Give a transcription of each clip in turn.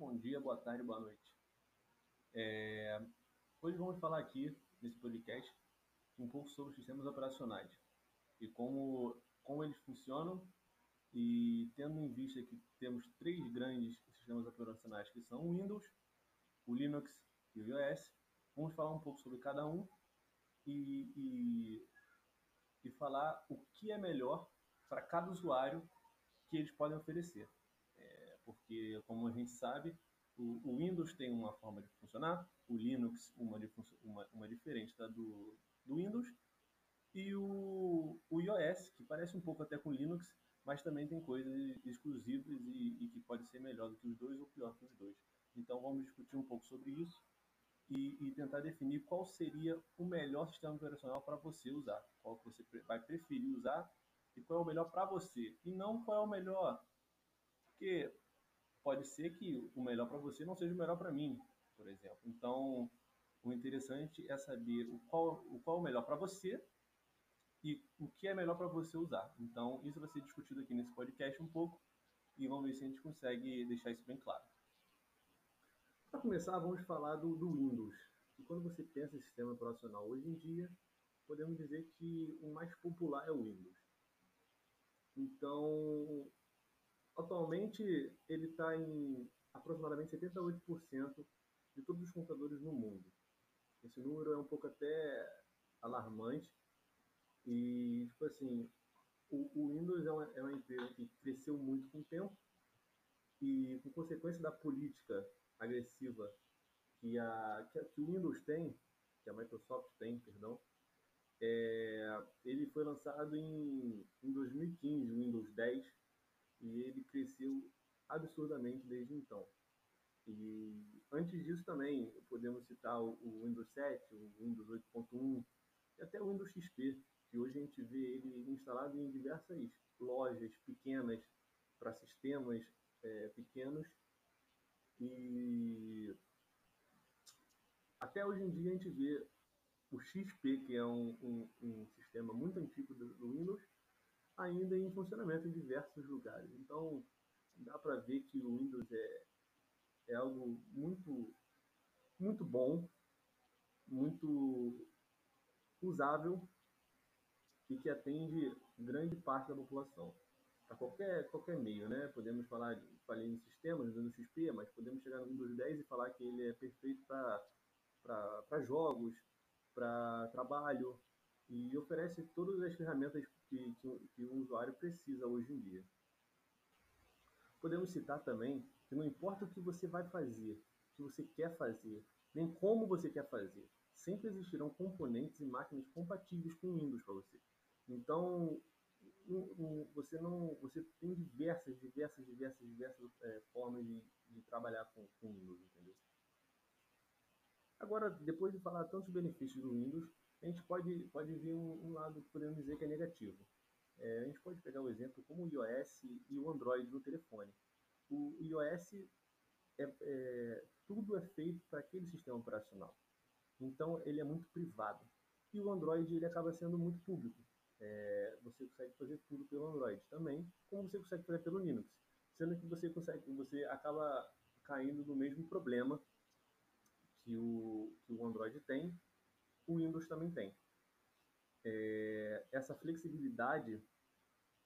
bom dia, boa tarde, boa noite. É... Hoje vamos falar aqui, nesse podcast, um pouco sobre os sistemas operacionais e como, como eles funcionam e tendo em vista que temos três grandes sistemas operacionais que são o Windows, o Linux e o iOS, vamos falar um pouco sobre cada um e, e, e falar o que é melhor para cada usuário que eles podem oferecer. Porque, como a gente sabe, o, o, Windows tem uma forma de funcionar, o Linux uma, uma, uma diferente da do, do Windows, e o, o iOS, que parece um pouco até com o Linux, mas também tem coisas exclusivas e, e, que pode ser melhor do que os dois ou pior que os dois. Então vamos discutir um pouco sobre isso e, e tentar definir qual seria o melhor sistema operacional para você usar, qual você vai preferir usar e qual é o melhor para você e não qual é o melhor, porque pode ser que o melhor para você não seja o melhor para mim, por exemplo. Então o interessante é saber o qual o qual é o melhor para você e o que é melhor para você usar. Então, isso vai ser discutido aqui nesse podcast um pouco e vamos ver se a gente consegue deixar isso bem claro. Para começar, vamos falar do, do Windows. E quando você pensa em sistema operacional hoje em dia, podemos dizer que o mais popular é o Windows. Então, atualmente ele está em aproximadamente 78% de todos os computadores no mundo. Esse número é um pouco até alarmante, e, tipo assim, o, o Windows é uma, é uma empresa que cresceu muito com o tempo e, com consequência da política agressiva que, a, que, a, que o Windows tem, que a Microsoft tem, perdão, é, ele foi lançado em, em 2015, o Windows 10, e ele cresceu absurdamente desde então. E antes disso também podemos citar o, Windows 7, o Windows 8.1 e até o Windows XP, que hoje a gente vê ele instalado em diversas lojas pequenas para sistemas é, pequenos e até hoje em dia a gente vê o XP, que é um, um, um sistema muito antigo do, Windows, ainda em funcionamento em diversos lugares. Então dá para ver que o Windows é, é algo muito, muito bom, muito usável e que atende grande parte da população. Para qualquer, qualquer meio, né? Podemos falar, falei em sistemas, no XP, mas podemos chegar no Windows 10 e falar que ele é perfeito para jogos, para trabalho, e oferece todas as ferramentas que, que, que o usuário precisa hoje em dia. Podemos citar também que não importa o que você vai fazer, o que você quer fazer, nem como você quer fazer, sempre existirão componentes e máquinas compatíveis com Windows para você. Então, você não, você tem diversas, diversas, diversas, diversas é, formas de, de, trabalhar com, com Windows, entendeu? Agora, depois de falar tantos benefícios do Windows, a gente pode, pode ver um, um lado que podemos dizer que é negativo. É, a gente pode pegar o exemplo como o iOS e o Android no telefone. O iOS, é, é tudo é feito para aquele sistema operacional. Então, ele é muito privado. E o Android, ele acaba sendo muito público é, você consegue fazer tudo pelo Android também, como você consegue fazer pelo Linux. Sendo que você consegue, você acaba caindo no mesmo problema que o, que o Android tem, o Windows também tem. É, essa flexibilidade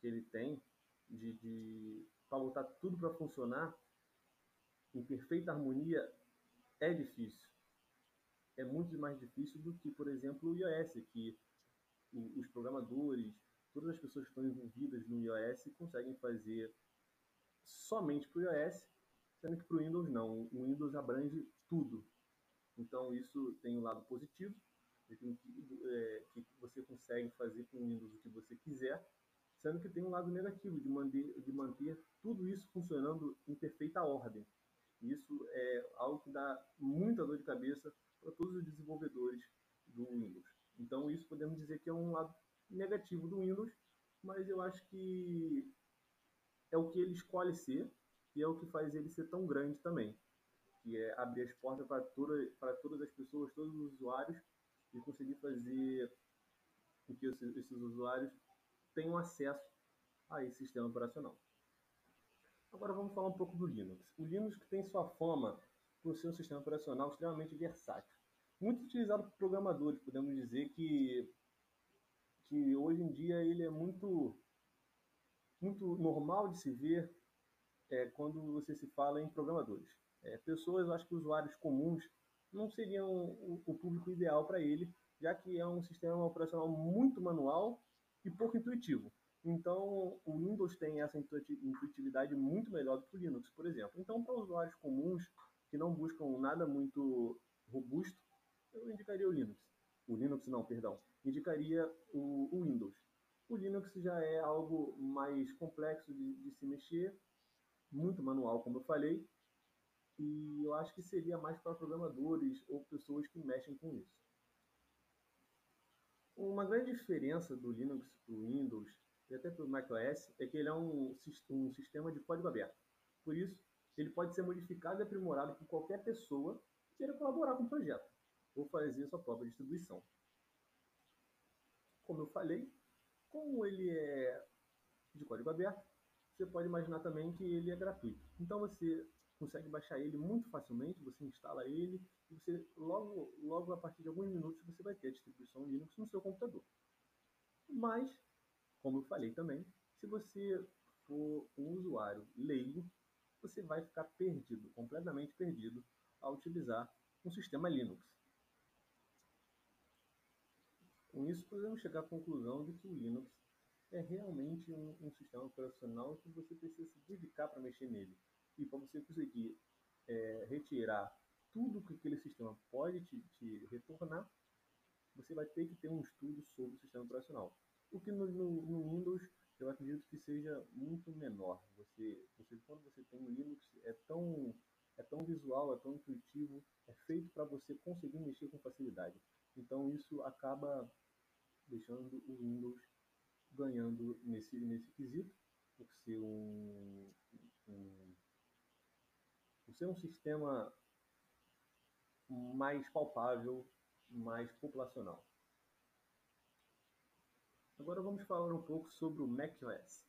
que ele tem de, de para botar tudo para funcionar em perfeita harmonia é difícil. É muito mais difícil do que, por exemplo, o iOS, que os programadores, todas as pessoas que estão envolvidas no iOS conseguem fazer somente para o iOS, sendo que para o Windows não. O Windows abrange tudo. Então isso tem um lado positivo, é, que você consegue fazer com o Windows o que você quiser, sendo que tem um lado negativo de manter, de manter tudo isso funcionando em perfeita ordem. Isso é algo que dá muita dor de cabeça para todos os desenvolvedores do Windows. Então isso podemos dizer que é um lado negativo do Windows, mas eu acho que é o que ele escolhe ser e é o que faz ele ser tão grande também, que é abrir as portas para, toda, para todas as pessoas, todos os usuários e conseguir fazer com que esses usuários tenham acesso a esse sistema operacional. Agora vamos falar um pouco do Linux. O Linux tem sua fama por ser um sistema operacional extremamente versátil. Muito utilizado por programadores, podemos dizer que, que hoje em dia ele é muito, muito normal de se ver é, quando você se fala em programadores. É, pessoas, eu acho que usuários comuns não seriam o, o público ideal para ele, já que é um sistema operacional muito manual e pouco intuitivo. Então, o Windows tem essa intuitividade muito melhor do que o Linux, por exemplo. Então, para usuários comuns que não buscam nada muito robusto, eu indicaria o Linux. O Linux não, perdão. Indicaria o, o Windows. O Linux já é algo mais complexo de, de se mexer, muito manual, como eu falei, e eu acho que seria mais para programadores ou pessoas que mexem com isso. Uma grande diferença do Linux para o Windows e até para o macOS é que ele é um, um sistema de código aberto. Por isso, ele pode ser modificado e aprimorado por qualquer pessoa que queira colaborar com o projeto ou fazer sua própria distribuição. Como eu falei, como ele é de código aberto, você pode imaginar também que ele é gratuito. Então você consegue baixar ele muito facilmente, você instala ele e você logo, logo a partir de alguns minutos você vai ter a distribuição Linux no seu computador. Mas, como eu falei também, se você for um usuário leigo, você vai ficar perdido, completamente perdido, ao utilizar um sistema Linux. Com isso, podemos chegar à conclusão de que o Linux é realmente um, um sistema operacional que você precisa se dedicar para mexer nele. E para você conseguir é, retirar tudo que aquele sistema pode te, te, retornar, você vai ter que ter um estudo sobre o sistema operacional. O que no, no, no Windows eu acredito que seja muito menor. Você, você quando você tem o Linux é tão é tão visual, é tão intuitivo, é feito para você conseguir mexer com facilidade. Então isso acaba deixando o Windows ganhando nesse, nesse quesito, por ser um, um, por ser um sistema mais palpável, mais populacional. Agora vamos falar um pouco sobre o macOS.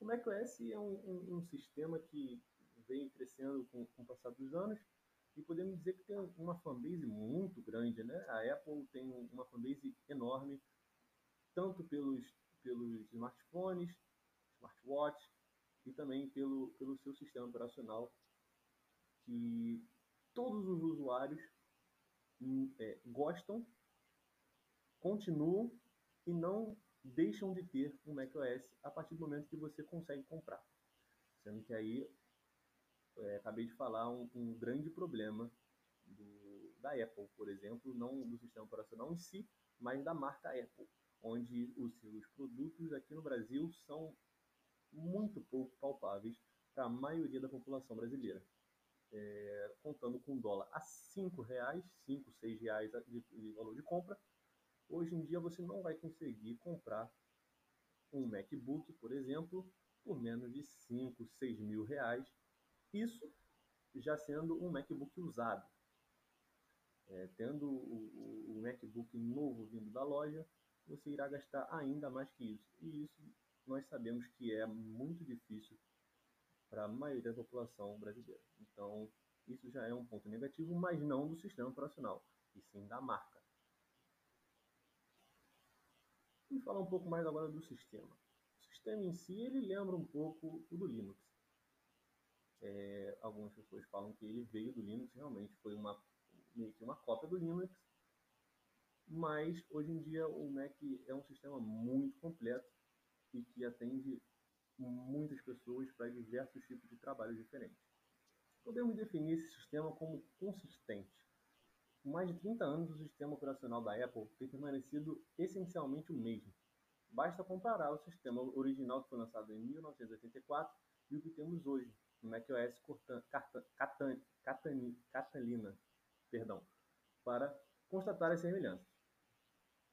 O macOS é um, um, um sistema que vem crescendo com, com o passar dos anos e podemos dizer que tem uma fanbase muito grande, né? A Apple tem uma fanbase enorme, tanto pelos, pelos smartphones, smartwatch e também pelo, pelo seu sistema operacional que todos os usuários hum, é, gostam, continuam e não deixam de ter um macOS a partir do momento que você consegue comprar. Sendo que aí, é, acabei de falar, um, um grande problema do, da Apple, por exemplo, não do sistema operacional em si, mas da marca Apple, onde os seus produtos aqui no Brasil são muito pouco palpáveis para a maioria da população brasileira. É, contando com dólar a R$ reais, 5, 6 reais de, de valor de compra, Hoje em dia você não vai conseguir comprar um MacBook, por exemplo, por menos de 5, 6 mil reais. Isso já sendo um MacBook usado. É, tendo o, o, MacBook novo vindo da loja, você irá gastar ainda mais que isso. E isso nós sabemos que é muito difícil para a maioria da população brasileira. Então, isso já é um ponto negativo, mas não do sistema operacional, e sim da marca. Vamos falar um pouco mais agora do sistema. O sistema em si, ele lembra um pouco o do Linux. É, algumas pessoas falam que ele veio do Linux, realmente foi uma, meio que uma cópia do Linux, mas hoje em dia o Mac é um sistema muito completo e que atende muitas pessoas para diversos tipos de trabalhos diferentes. Podemos definir esse sistema como consistente. Por mais de 30 anos, o sistema operacional da Apple tem permanecido essencialmente o mesmo. Basta comparar o sistema original que foi lançado em 1984 e o que temos hoje, no macOS Catalina, perdão, para constatar as semelhanças.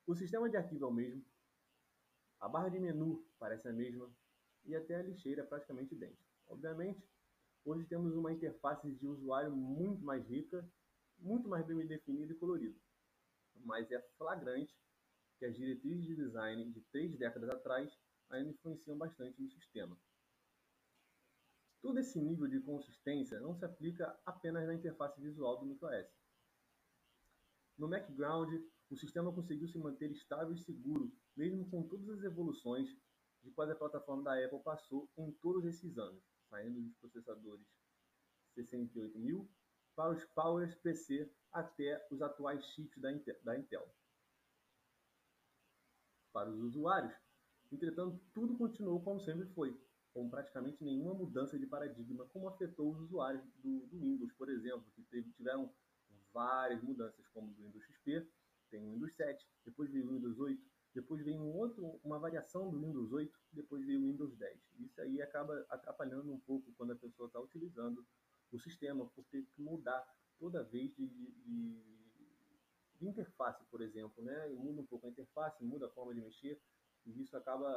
O sistema de arquivo é o mesmo, a barra de menu parece a mesma e até a lixeira praticamente idêntica. Obviamente, hoje temos uma interface de usuário muito mais rica muito mais bem definido e colorido. Mas é flagrante que as diretrizes de design de três décadas atrás ainda influenciam bastante no sistema. Todo esse nível de consistência não se aplica apenas na interface visual do macOS. No background, o sistema conseguiu se manter estável e seguro, mesmo com todas as evoluções de quais a plataforma da Apple passou em todos esses anos, saindo dos processadores 68000 para os Powers PC até os atuais chips da Intel. Para os usuários, entretanto, tudo continuou como sempre foi, com praticamente nenhuma mudança de paradigma, como afetou os usuários do, do Windows, por exemplo, que teve, tiveram várias mudanças, como do Windows XP, tem o Windows 7, depois veio o Windows 8, depois veio um outro, uma variação do Windows 8, depois veio o Windows 10. Isso aí acaba atrapalhando um pouco quando a pessoa está utilizando o sistema, por ter que mudar toda vez de, de, de interface, por exemplo, né? muda um pouco a interface, muda a forma de mexer, e isso acaba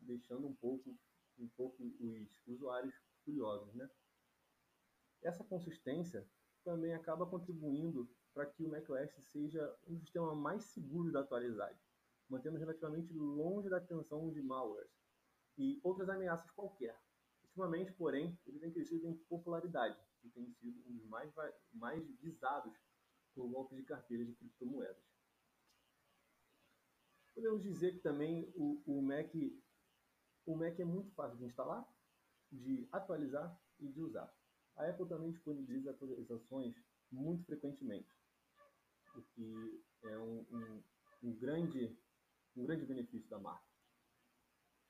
deixando um pouco um pouco os usuários curiosos, né? Essa consistência também acaba contribuindo para que o macOS seja um sistema mais seguro de atualizar, mantendo relativamente longe da atenção de malwares e outras ameaças qualquer. Ultimamente, porém, ele tem crescido em popularidade e tem sido um dos mais, mais visados por golpes de carteira de criptomoedas. Podemos dizer que também o, o Mac o Mac é muito fácil de instalar, de atualizar e de usar. A Apple também disponibiliza atualizações muito frequentemente, o que é um, um, um grande, um grande benefício da marca.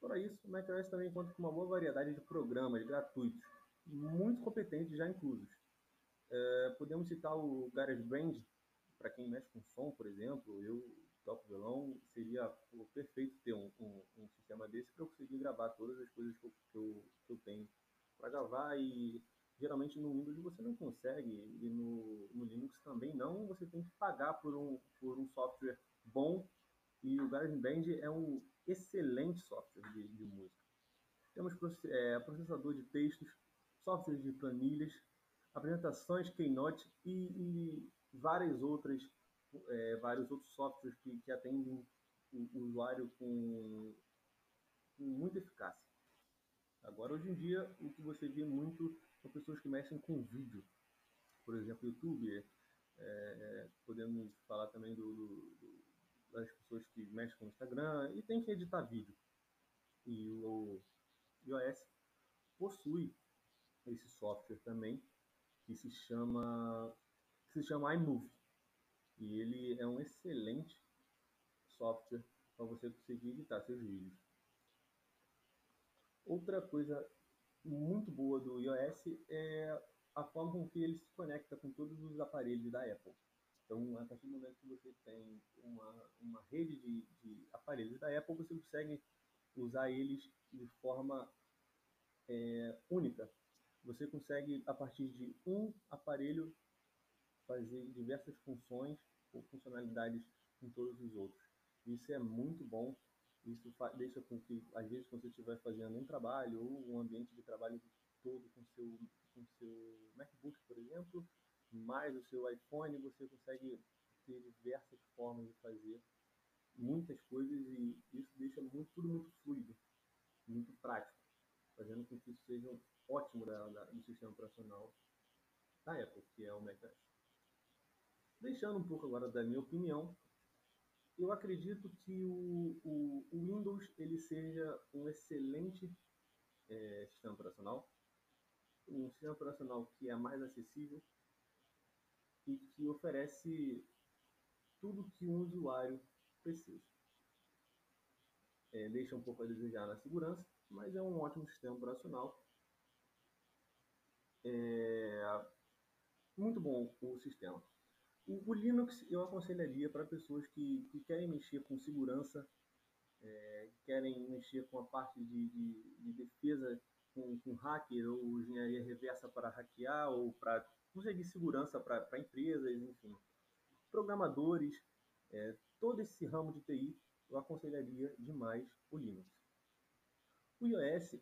Fora isso, o macOS também conta com uma boa variedade de programas gratuitos, muito competentes já inclusos. É, podemos citar o GarageBand, para quem mexe com som, por exemplo. Eu toco violão, seria pô, perfeito ter um, um, um sistema desse para eu conseguir gravar todas as coisas que eu, que eu, que eu tenho para gravar e geralmente no Windows você não consegue e no, no, Linux também não, você tem que pagar por um, por um software bom e o GarageBand é um excelente software de, de música. Temos é, processador de textos, software de planilhas, apresentações, Keynote e, e várias outras é, vários outros softwares que, que atendem o, usuário com, com muita eficácia. Agora, hoje em dia, o que você vê muito são pessoas que mexem com vídeo. Por exemplo, YouTube. É, é, podemos falar também do, do, das pessoas que mexem com Instagram e tem que editar vídeo. E o iOS possui esse software também que se chama que se chama iMovie e ele é um excelente software para você conseguir editar seus vídeos. Outra coisa muito boa do iOS é a forma com que ele se conecta com todos os aparelhos da Apple. Então, a partir do momento que você tem uma, uma rede de, de aparelhos da Apple, você consegue usar eles de forma é, única. Você consegue, a partir de um aparelho, fazer diversas funções ou funcionalidades em todos os outros. Isso é muito bom. Isso deixa com que, às vezes, quando você estiver fazendo um trabalho ou um ambiente de trabalho todo com seu, com seu MacBook, por exemplo, mais o seu iPhone, você consegue ter diversas formas de fazer muitas coisas e isso deixa muito, tudo muito fluido, muito prático, fazendo com que isso seja ótimo da, da, do sistema operacional da Apple, que é o macOS. Deixando um pouco agora da minha opinião, eu acredito que o, o, o Windows ele seja um excelente é, sistema operacional, um sistema operacional que é mais acessível e que oferece tudo que um usuário precisa. É, deixa um pouco a desejar na segurança, mas é um ótimo sistema operacional. É, muito bom o sistema. O, Linux eu aconselharia para pessoas que, que querem mexer com segurança, é, querem mexer com a parte de, de, de defesa com, com, hacker ou engenharia reversa para hackear ou para conseguir segurança para empresas, enfim. Programadores, é, todo esse ramo de TI, eu aconselharia demais o Linux. O iOS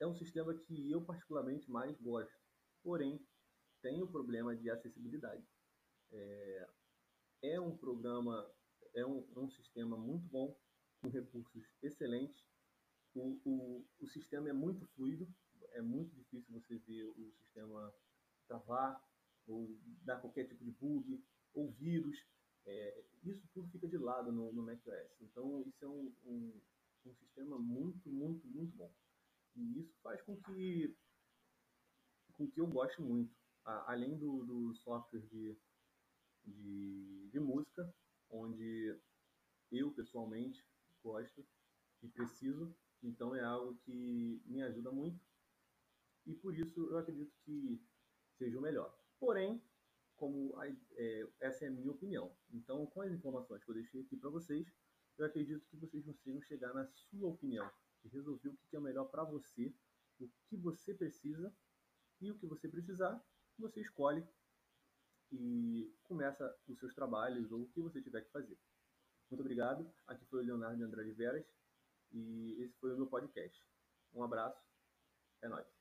é um sistema que eu particularmente mais gosto, porém tem o problema de acessibilidade. É, é um programa, é um, é um sistema muito bom, com recursos excelentes. O, o, o sistema é muito fluido, é muito difícil você ver o sistema travar ou dar qualquer tipo de bug ou vírus. É, isso tudo fica de lado no, no macOS. Então, isso é um, um, um sistema muito, muito, muito bom. E isso faz com que, com que eu goste muito. além do, do software de, de, de música, onde eu pessoalmente gosto e preciso, então é algo que me ajuda muito e por isso eu acredito que seja o melhor. Porém, como é, essa é a minha opinião, então com as informações que eu deixei aqui para vocês, eu acredito que vocês consigam chegar na sua opinião e resolver o que é melhor para você, o que você precisa e o que você precisar, você escolhe e começa os seus trabalhos ou o que você tiver que fazer. Muito obrigado. Aqui foi o Leonardo de Andrade Veras e esse foi o meu podcast. Um abraço. É nóis.